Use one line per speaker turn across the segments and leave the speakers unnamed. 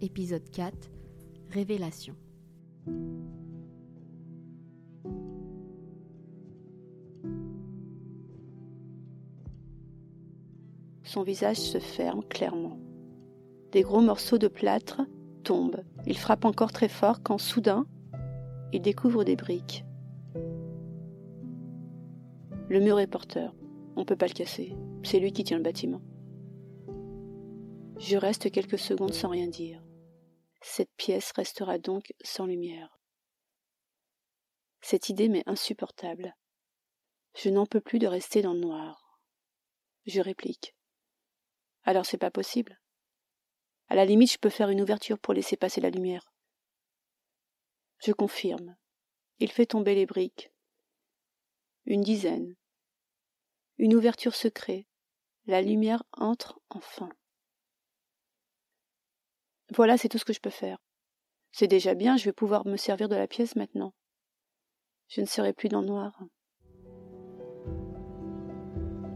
épisode 4, Révélation.
Son visage se ferme clairement. Des gros morceaux de plâtre tombent. Il frappe encore très fort quand soudain, il découvre des briques. Le mur est porteur. On ne peut pas le casser. C'est lui qui tient le bâtiment. Je reste quelques secondes sans rien dire. Cette pièce restera donc sans lumière. Cette idée m'est insupportable. Je n'en peux plus de rester dans le noir. Je réplique. Alors c'est pas possible. À la limite, je peux faire une ouverture pour laisser passer la lumière. Je confirme. Il fait tomber les briques. Une dizaine. Une ouverture se crée. La lumière entre enfin. Voilà, c'est tout ce que je peux faire. C'est déjà bien, je vais pouvoir me servir de la pièce maintenant. Je ne serai plus dans le noir.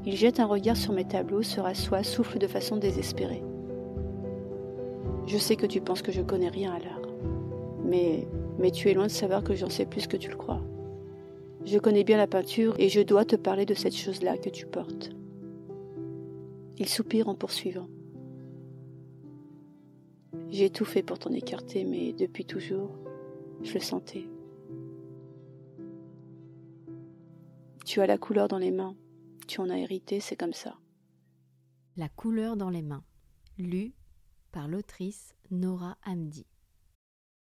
Il jette un regard sur mes tableaux, se rassoit, souffle de façon désespérée. Je sais que tu penses que je connais rien à l'art. Mais, mais tu es loin de savoir que j'en sais plus que tu le crois. Je connais bien la peinture et je dois te parler de cette chose-là que tu portes. Il soupire en poursuivant. J'ai tout fait pour t'en écarter, mais depuis toujours, je le sentais. Tu as la couleur dans les mains, tu en as hérité, c'est comme ça.
La couleur dans les mains, lu par l'autrice Nora Hamdi.